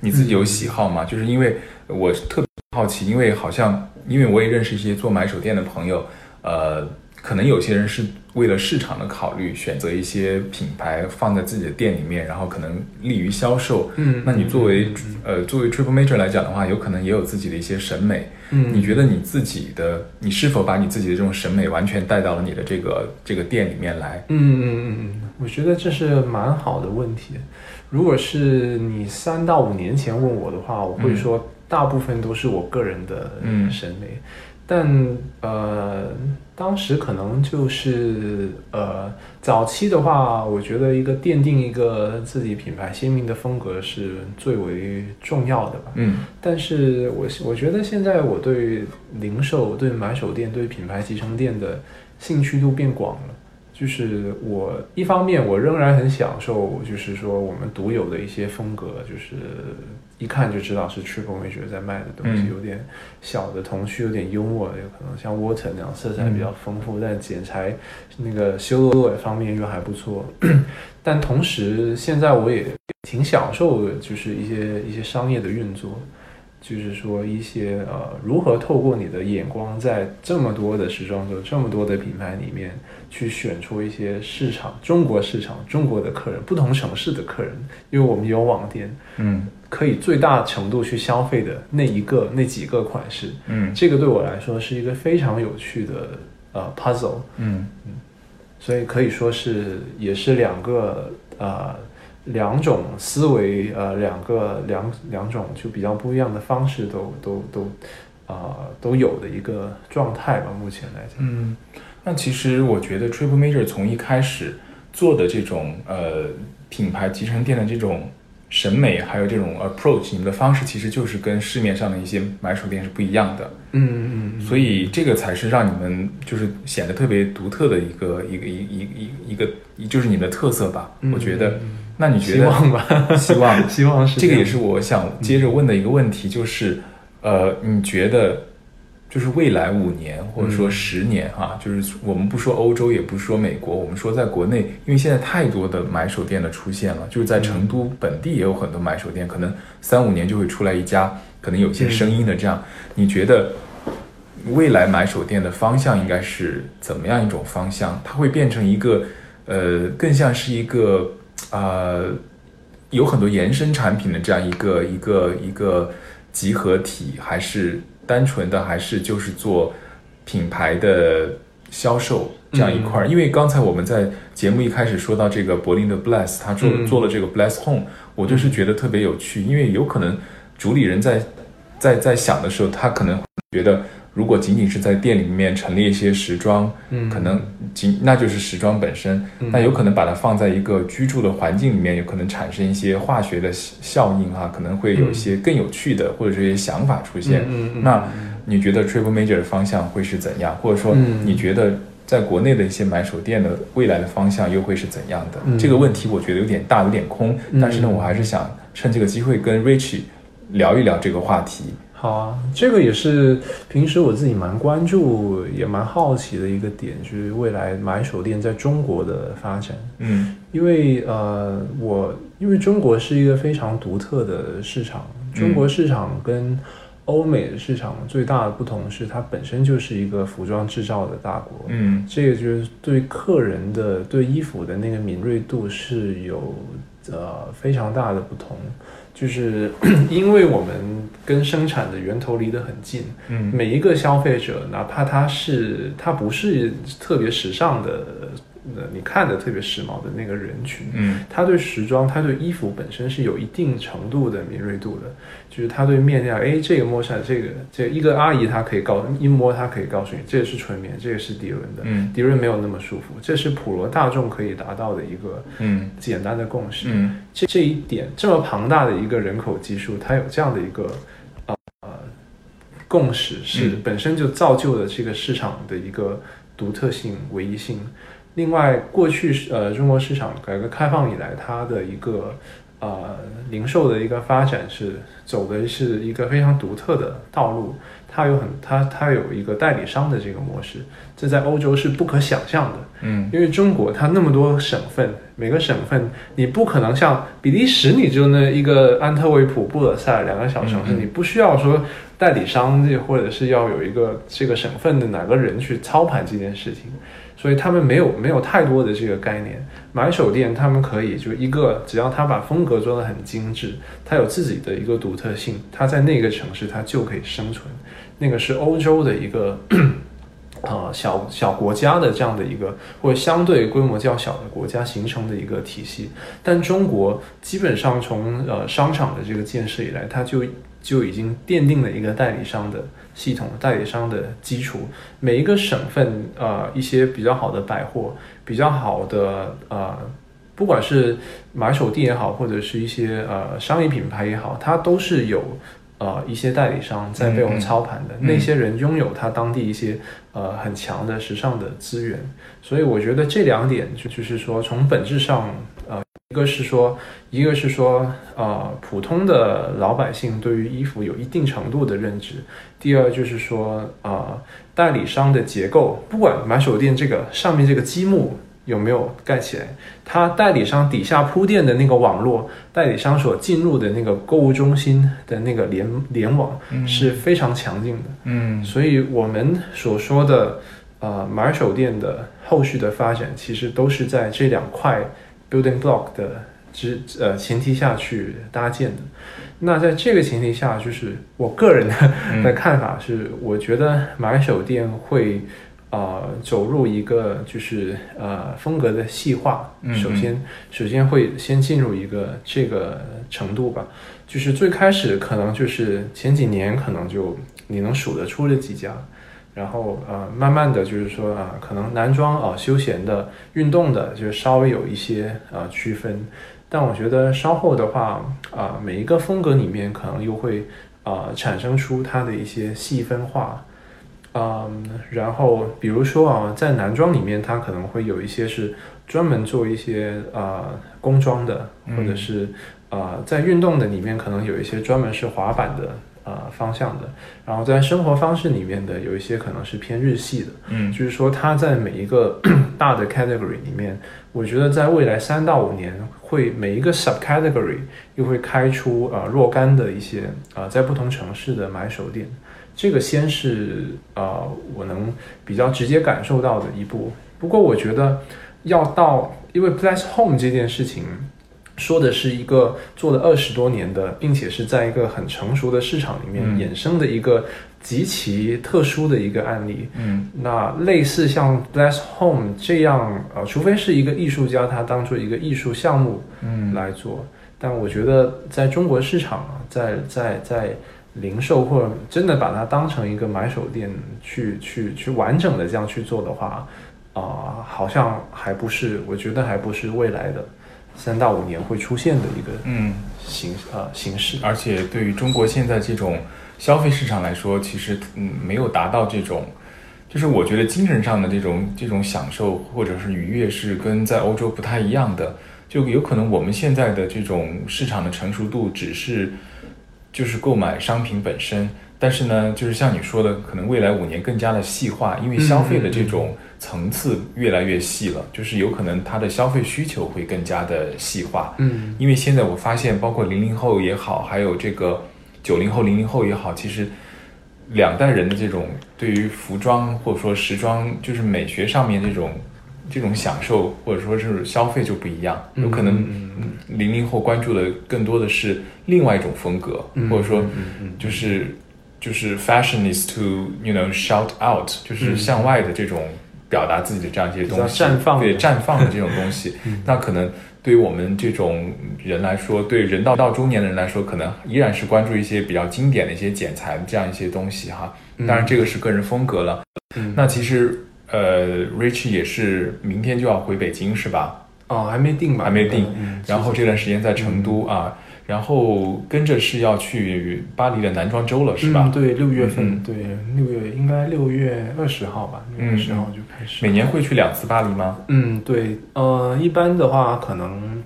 你自己有喜好吗？就是因为我特别好奇，因为好像因为我也认识一些做买手店的朋友，呃，可能有些人是为了市场的考虑，选择一些品牌放在自己的店里面，然后可能利于销售。嗯，那你作为呃作为 Triple Major 来讲的话，有可能也有自己的一些审美。嗯，你觉得你自己的你是否把你自己的这种审美完全带到了你的这个这个店里面来？嗯嗯嗯嗯，我觉得这是蛮好的问题。如果是你三到五年前问我的话，我会说大部分都是我个人的审美，但呃，当时可能就是呃，早期的话，我觉得一个奠定一个自己品牌鲜明的风格是最为重要的吧。嗯，但是我我觉得现在我对零售、对买手店、对品牌集成店的兴趣度变广了。就是我一方面我仍然很享受，就是说我们独有的一些风格，就是一看就知道是 Triple Major 在卖的东西，有点小的童趣，有点幽默，有可能像 Water 那样色彩比较丰富，但剪裁那个修罗方面又还不错。但同时现在我也挺享受，就是一些一些商业的运作。就是说一些呃，如何透过你的眼光，在这么多的时装周、这么多的品牌里面，去选出一些市场、中国市场、中国的客人、不同城市的客人，因为我们有网店，嗯，可以最大程度去消费的那一个、那几个款式，嗯，这个对我来说是一个非常有趣的呃 puzzle，嗯。嗯，所以可以说是也是两个呃。两种思维，呃，两个两两种就比较不一样的方式，都都都，啊，都有的一个状态吧。目前来讲，嗯，那其实我觉得 Triple Major 从一开始做的这种呃品牌集成店的这种审美，还有这种 approach，你们的方式其实就是跟市面上的一些买手店是不一样的。嗯嗯，所以这个才是让你们就是显得特别独特的一个一个一一一一个，就是你们的特色吧。我觉得。那你觉得？希望吧，希望，希望是这个也是我想接着问的一个问题，就是，呃，你觉得，就是未来五年或者说十年啊，就是我们不说欧洲，也不说美国，我们说在国内，因为现在太多的买手店的出现了，就是在成都本地也有很多买手店，可能三五年就会出来一家，可能有些声音的这样，你觉得未来买手店的方向应该是怎么样一种方向？它会变成一个，呃，更像是一个。呃，有很多延伸产品的这样一个一个一个集合体，还是单纯的，还是就是做品牌的销售这样一块儿？因为刚才我们在节目一开始说到这个柏林的 Bless，他做做了这个 Bless Home，我就是觉得特别有趣，因为有可能主理人在在在想的时候，他可能觉得。如果仅仅是在店里面陈列一些时装，嗯，可能仅那就是时装本身，那有可能把它放在一个居住的环境里面，有可能产生一些化学的效应哈，可能会有一些更有趣的或者这些想法出现。那你觉得 Triple Major 的方向会是怎样？或者说你觉得在国内的一些买手店的未来的方向又会是怎样的？这个问题我觉得有点大，有点空，但是呢，我还是想趁这个机会跟 Rich 聊一聊这个话题。好啊，这个也是平时我自己蛮关注，也蛮好奇的一个点，就是未来买手店在中国的发展。嗯，因为呃，我因为中国是一个非常独特的市场，中国市场跟欧美的市场最大的不同是，它本身就是一个服装制造的大国。嗯，这个就是对客人的对衣服的那个敏锐度是有呃非常大的不同。就是 因为我们跟生产的源头离得很近，嗯，每一个消费者，哪怕他是他不是特别时尚的。那你看的特别时髦的那个人群，嗯，他对时装，他对衣服本身是有一定程度的敏锐度的，就是他对面料，哎，这个摸上这个，这一个阿姨她可以告一摸，她可以告诉你，这个是纯棉，这个是涤纶的，嗯，涤纶没有那么舒服，这是普罗大众可以达到的一个，嗯，简单的共识，嗯，这这一点这么庞大的一个人口基数，它有这样的一个，呃，共识是本身就造就了这个市场的一个独特性、唯一性。另外，过去呃中国市场改革开放以来，它的一个呃零售的一个发展是走的是一个非常独特的道路。它有很它它有一个代理商的这个模式，这在欧洲是不可想象的。嗯，因为中国它那么多省份，每个省份你不可能像比利时，你就那一个安特卫普、布尔塞尔两个小城市，你不需要说代理商或者是要有一个这个省份的哪个人去操盘这件事情。所以他们没有没有太多的这个概念，买手店他们可以就一个，只要他把风格做得很精致，他有自己的一个独特性，他在那个城市他就可以生存。那个是欧洲的一个啊小小国家的这样的一个或者相对规模较小的国家形成的一个体系。但中国基本上从呃商场的这个建设以来，它就就已经奠定了一个代理商的。系统代理商的基础，每一个省份，呃，一些比较好的百货，比较好的，呃，不管是买手店也好，或者是一些呃商业品牌也好，它都是有呃一些代理商在被我们操盘的。那些人拥有他当地一些呃很强的时尚的资源，所以我觉得这两点就就是说从本质上。呃一个是说，一个是说，呃，普通的老百姓对于衣服有一定程度的认知。第二就是说，呃，代理商的结构，不管买手店这个上面这个积木有没有盖起来？它代理商底下铺垫的那个网络，代理商所进入的那个购物中心的那个联联网是非常强劲的。嗯，所以我们所说的呃买手店的后续的发展，其实都是在这两块 building block 的之呃前提下去搭建的。那在这个前提下，就是我个人的 的看法是，我觉得买手店会。啊，走入一个就是呃风格的细化，首先首先会先进入一个这个程度吧，就是最开始可能就是前几年可能就你能数得出这几家，然后呃慢慢的就是说啊，可能男装啊休闲的、运动的，就稍微有一些啊区分，但我觉得稍后的话啊，每一个风格里面可能又会啊产生出它的一些细分化。嗯，然后比如说啊，在男装里面，它可能会有一些是专门做一些啊工装的，或者是啊在运动的里面，可能有一些专门是滑板的啊方向的。然后在生活方式里面的，有一些可能是偏日系的。嗯，就是说它在每一个 大的 category 里面，我觉得在未来三到五年，会每一个 sub category 又会开出啊若干的一些啊在不同城市的买手店。这个先是啊，我能比较直接感受到的一步。不过我觉得要到，因为 Plus Home 这件事情说的是一个做了二十多年的，并且是在一个很成熟的市场里面衍生的一个极其特殊的一个案例。嗯，那类似像 Bless Home 这样呃，除非是一个艺术家他当做一个艺术项目嗯来做，但我觉得在中国市场啊，在在在。零售或者真的把它当成一个买手店去去去完整的这样去做的话，啊，好像还不是，我觉得还不是未来的三到五年会出现的一个嗯形呃形式。而且对于中国现在这种消费市场来说，其实嗯没有达到这种，就是我觉得精神上的这种这种享受或者是愉悦是跟在欧洲不太一样的，就有可能我们现在的这种市场的成熟度只是。就是购买商品本身，但是呢，就是像你说的，可能未来五年更加的细化，因为消费的这种层次越来越细了，就是有可能他的消费需求会更加的细化。嗯，因为现在我发现，包括零零后也好，还有这个九零后、零零后也好，其实两代人的这种对于服装或者说时装，就是美学上面这种。这种享受或者说是消费就不一样，有可能零零后关注的更多的是另外一种风格，或者说就是就是 fashion is to you know shout out，就是向外的这种表达自己的这样一些东西，绽放对绽放的这种东西。那可能对于我们这种人来说，对人到到中年的人来说，可能依然是关注一些比较经典的一些剪裁这样一些东西哈。当然这个是个人风格了。那其实。呃，Rich 也是明天就要回北京是吧？哦，还没定吧？还没定。然后这段时间在成都啊，然后跟着是要去巴黎的男装周了是吧？对，六月份，对，六月应该六月二十号吧？六月二十号就开始。每年会去两次巴黎吗？嗯，对，呃，一般的话可能。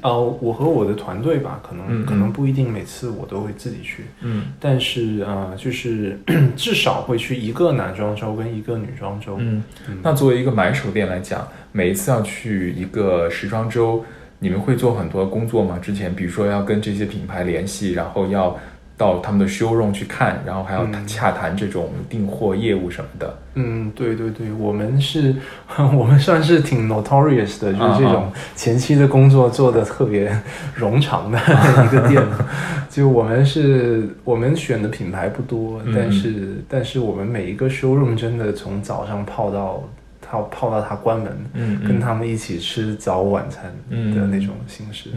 呃，我和我的团队吧，可能可能不一定每次我都会自己去，嗯，但是啊，就是 至少会去一个男装周跟一个女装周，嗯，那作为一个买手店来讲，每一次要去一个时装周，你们会做很多工作吗？之前比如说要跟这些品牌联系，然后要。到他们的 showroom 去看，然后还要洽谈这种订货业务什么的。嗯，对对对，我们是，我们算是挺 notorious 的，就是这种前期的工作做的特别冗长的 一个店。就我们是，我们选的品牌不多，但是但是我们每一个 showroom 真的从早上泡到泡泡到他关门，嗯，跟他们一起吃早晚餐的那种形式。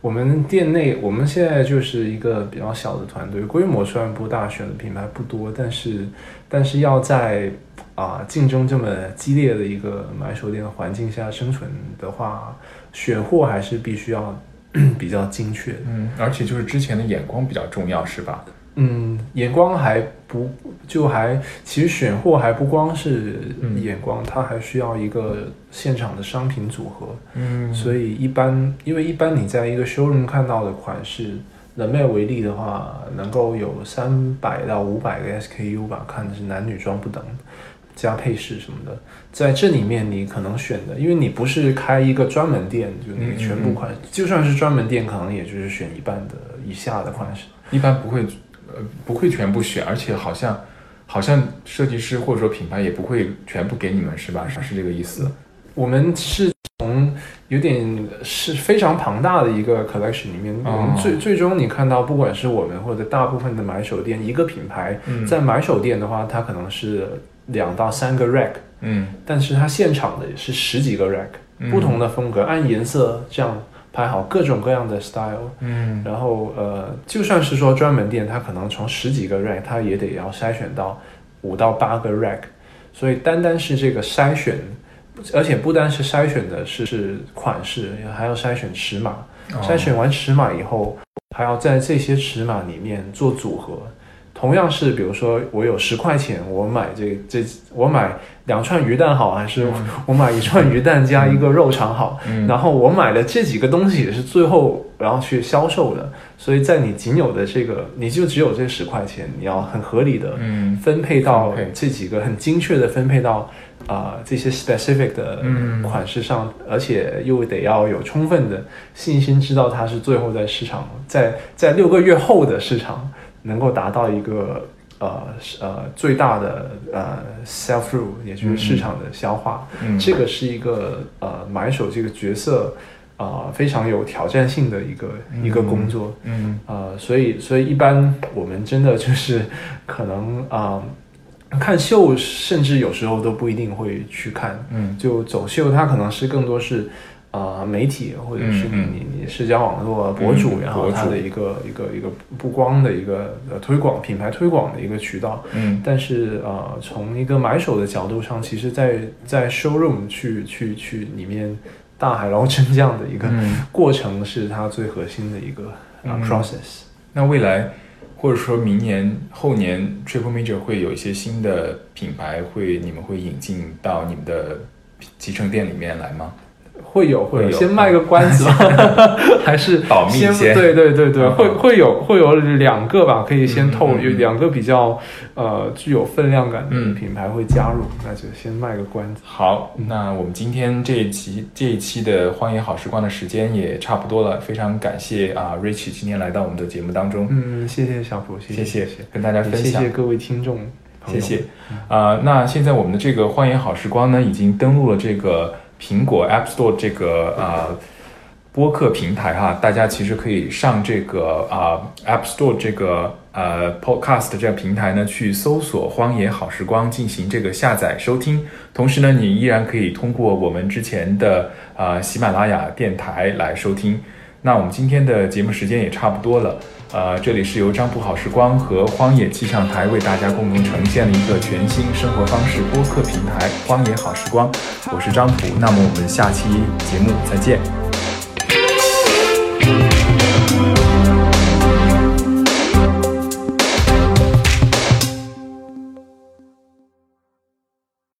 我们店内，我们现在就是一个比较小的团队，规模虽然不大，选的品牌不多，但是，但是要在啊竞争这么激烈的一个买手店的环境下生存的话，选货还是必须要 比较精确。嗯，而且就是之前的眼光比较重要，是吧？嗯，眼光还不就还，其实选货还不光是眼光，它还需要一个现场的商品组合。嗯，所以一般，因为一般你在一个 showroom 看到的款式，人妹为例的话，能够有三百到五百个 SKU 吧，看的是男女装不等。加配饰什么的，在这里面你可能选的，因为你不是开一个专门店，就那个全部款，就算是专门店，可能也就是选一半的以下的款式，一般不会，呃，不会全部选，而且好像好像设计师或者说品牌也不会全部给你们，是吧？是是这个意思。我们是从有点是非常庞大的一个 collection 里面，我们最最终你看到，不管是我们或者大部分的买手店，一个品牌在买手店的话，它可能是两到三个 rack，嗯，但是它现场的是十几个 rack，不同的风格，按颜色这样排好各种各样的 style，嗯，然后呃，就算是说专门店，它可能从十几个 rack，它也得要筛选到五到八个 rack，所以单单是这个筛选。而且不单是筛选的是是款式，还要筛选尺码。筛选完尺码以后，还要在这些尺码里面做组合。同样是，比如说我有十块钱，我买这这我买两串鱼蛋好，还是我买一串鱼蛋加一个肉肠好？然后我买的这几个东西也是最后然后去销售的。所以在你仅有的这个，你就只有这十块钱，你要很合理的分配到这几个，很精确的分配到。啊，这些 specific 的款式上，而且又得要有充分的信心，知道它是最后在市场，在在六个月后的市场能够达到一个呃呃最大的呃 sell through，也就是市场的消化。这个是一个呃买手这个角色啊非常有挑战性的一个一个工作。嗯呃，所以所以一般我们真的就是可能啊。看秀，甚至有时候都不一定会去看。嗯，就走秀，它可能是更多是，呃，媒体或者是你你你社交网络博主，然后它的一个一个一个曝光的一个呃推广品牌推广的一个渠道。嗯，但是呃，从一个买手的角度上，其实，在在 showroom 去去去里面大海捞针这样的一个过程，是它最核心的一个 process。那未来。或者说明年后年，Triple Major 会有一些新的品牌会你们会引进到你们的集成店里面来吗？会有会有，先卖个关子，还是 保密先？对对对对，会会有会有两个吧，可以先透，有两个比较呃具有分量感的品牌会加入，那就先卖个关子。好，那我们今天这一期这一期的荒野好时光的时间也差不多了，非常感谢啊，Rich 今天来到我们的节目当中。嗯，谢谢小普，谢谢跟大家分享，谢谢各位听众，谢谢啊。那现在我们的这个荒野好时光呢，已经登录了这个。苹果 App Store 这个啊播客平台哈，大家其实可以上这个啊 App Store 这个呃 Podcast 这个平台呢，去搜索《荒野好时光》进行这个下载收听。同时呢，你依然可以通过我们之前的啊喜马拉雅电台来收听。那我们今天的节目时间也差不多了。呃，这里是由张浦好时光和荒野气象台为大家共同呈现的一个全新生活方式播客平台——荒野好时光。我是张浦，那么我们下期节目再见。